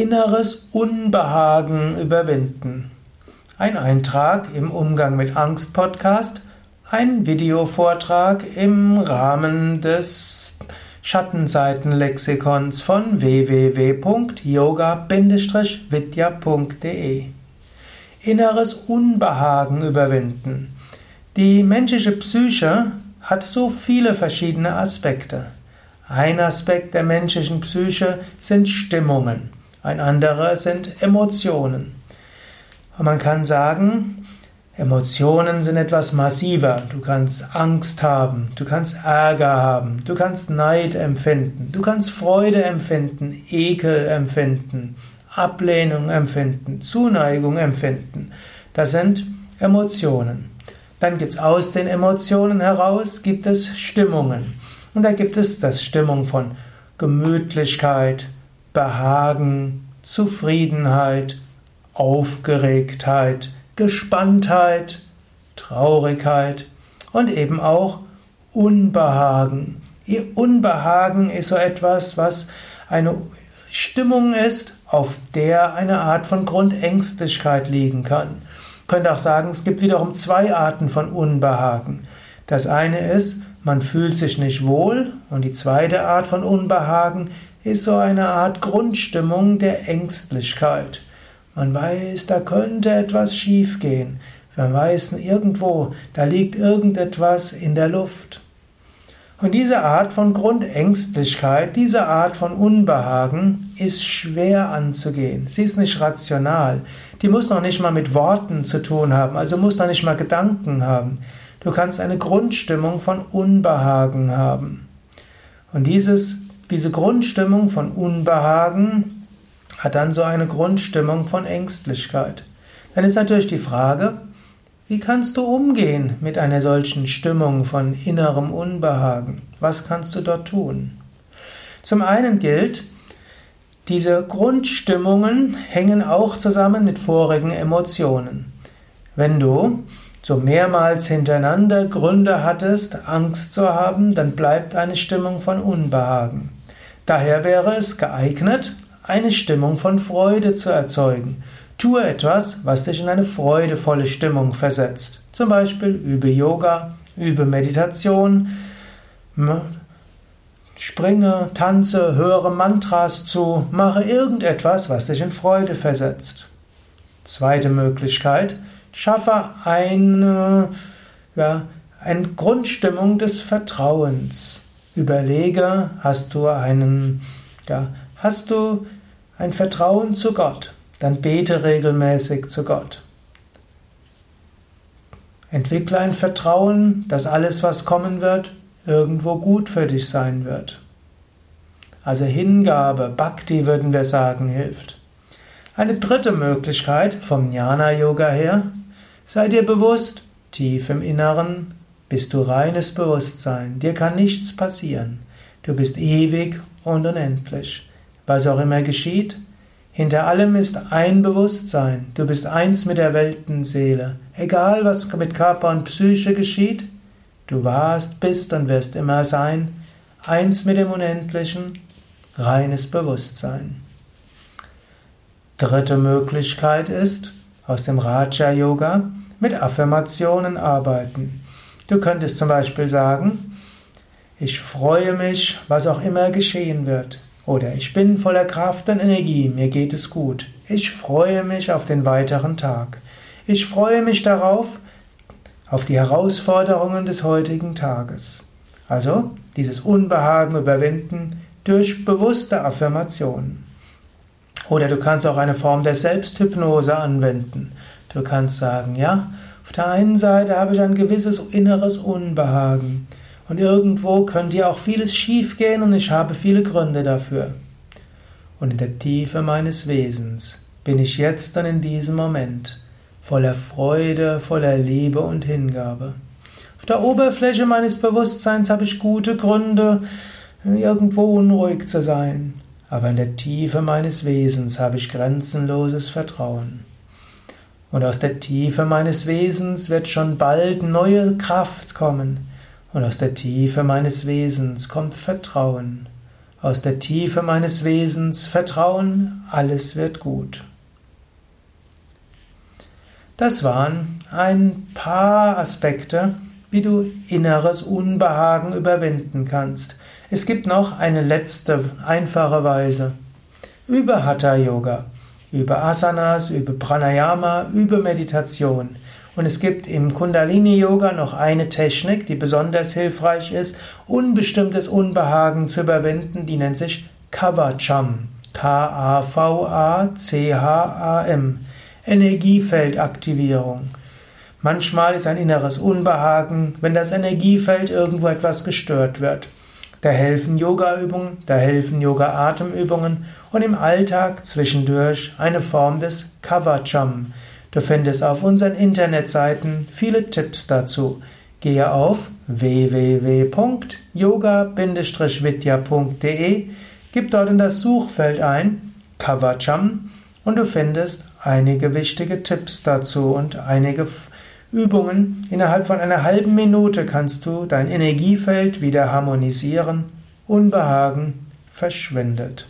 Inneres Unbehagen überwinden. Ein Eintrag im Umgang mit Angst Podcast, ein Videovortrag im Rahmen des Schattenseitenlexikons von www.yoga-vidya.de. Inneres Unbehagen überwinden. Die menschliche Psyche hat so viele verschiedene Aspekte. Ein Aspekt der menschlichen Psyche sind Stimmungen. Ein anderer sind Emotionen. Und man kann sagen, Emotionen sind etwas massiver. Du kannst Angst haben, du kannst Ärger haben, du kannst Neid empfinden, du kannst Freude empfinden, Ekel empfinden, Ablehnung empfinden, Zuneigung empfinden. Das sind Emotionen. Dann gibt es aus den Emotionen heraus, gibt es Stimmungen. Und da gibt es das Stimmung von Gemütlichkeit, Behagen, Zufriedenheit, Aufgeregtheit, Gespanntheit, Traurigkeit und eben auch Unbehagen. Ihr Unbehagen ist so etwas, was eine Stimmung ist, auf der eine Art von Grundängstlichkeit liegen kann. Man könnte auch sagen, es gibt wiederum zwei Arten von Unbehagen. Das eine ist, man fühlt sich nicht wohl und die zweite Art von Unbehagen ist so eine Art Grundstimmung der Ängstlichkeit. Man weiß, da könnte etwas schiefgehen. Man weiß irgendwo, da liegt irgendetwas in der Luft. Und diese Art von Grundängstlichkeit, diese Art von Unbehagen ist schwer anzugehen. Sie ist nicht rational. Die muss noch nicht mal mit Worten zu tun haben, also muss noch nicht mal Gedanken haben. Du kannst eine Grundstimmung von Unbehagen haben. Und dieses diese Grundstimmung von Unbehagen hat dann so eine Grundstimmung von Ängstlichkeit. Dann ist natürlich die Frage, wie kannst du umgehen mit einer solchen Stimmung von innerem Unbehagen? Was kannst du dort tun? Zum einen gilt, diese Grundstimmungen hängen auch zusammen mit vorigen Emotionen. Wenn du so mehrmals hintereinander Gründe hattest, Angst zu haben, dann bleibt eine Stimmung von Unbehagen. Daher wäre es geeignet, eine Stimmung von Freude zu erzeugen. Tue etwas, was dich in eine freudevolle Stimmung versetzt. Zum Beispiel übe Yoga, übe Meditation, springe, tanze, höre Mantras zu, mache irgendetwas, was dich in Freude versetzt. Zweite Möglichkeit, schaffe eine, ja, eine Grundstimmung des Vertrauens. Überlege, hast du einen, ja, hast du ein Vertrauen zu Gott? Dann bete regelmäßig zu Gott. Entwickle ein Vertrauen, dass alles, was kommen wird, irgendwo gut für dich sein wird. Also Hingabe, Bhakti würden wir sagen, hilft. Eine dritte Möglichkeit vom Jnana Yoga her, sei dir bewusst, tief im Inneren bist du reines Bewusstsein. Dir kann nichts passieren. Du bist ewig und unendlich. Was auch immer geschieht, hinter allem ist ein Bewusstsein. Du bist eins mit der Weltenseele. Egal, was mit Körper und Psyche geschieht, du warst, bist und wirst immer sein. Eins mit dem Unendlichen, reines Bewusstsein. Dritte Möglichkeit ist, aus dem Raja Yoga mit Affirmationen arbeiten. Du könntest zum Beispiel sagen, ich freue mich, was auch immer geschehen wird. Oder ich bin voller Kraft und Energie, mir geht es gut. Ich freue mich auf den weiteren Tag. Ich freue mich darauf, auf die Herausforderungen des heutigen Tages. Also dieses Unbehagen überwinden durch bewusste Affirmationen. Oder du kannst auch eine Form der Selbsthypnose anwenden. Du kannst sagen, ja, auf der einen Seite habe ich ein gewisses inneres Unbehagen und irgendwo könnte ja auch vieles schiefgehen und ich habe viele Gründe dafür. Und in der Tiefe meines Wesens bin ich jetzt und in diesem Moment voller Freude, voller Liebe und Hingabe. Auf der Oberfläche meines Bewusstseins habe ich gute Gründe, irgendwo unruhig zu sein, aber in der Tiefe meines Wesens habe ich grenzenloses Vertrauen. Und aus der Tiefe meines Wesens wird schon bald neue Kraft kommen. Und aus der Tiefe meines Wesens kommt Vertrauen. aus der Tiefe meines Wesens Vertrauen, alles wird gut. Das waren ein paar Aspekte, wie du inneres Unbehagen überwinden kannst. Es gibt noch eine letzte einfache Weise. Übe Hatha Yoga, übe Asanas, übe Pranayama, übe Meditation. Und es gibt im Kundalini Yoga noch eine Technik, die besonders hilfreich ist, unbestimmtes Unbehagen zu überwinden, die nennt sich Kavacham. K-A-V-A-C-H-A-M. Energiefeldaktivierung. Manchmal ist ein inneres Unbehagen, wenn das Energiefeld irgendwo etwas gestört wird. Da helfen Yogaübungen, da helfen Yoga-Atemübungen und im Alltag zwischendurch eine Form des Kavacham. Du findest auf unseren Internetseiten viele Tipps dazu. Gehe auf www.yoga-vidya.de, gib dort in das Suchfeld ein Kavacham und du findest einige wichtige Tipps dazu und einige Übungen. Innerhalb von einer halben Minute kannst du dein Energiefeld wieder harmonisieren. Unbehagen verschwindet.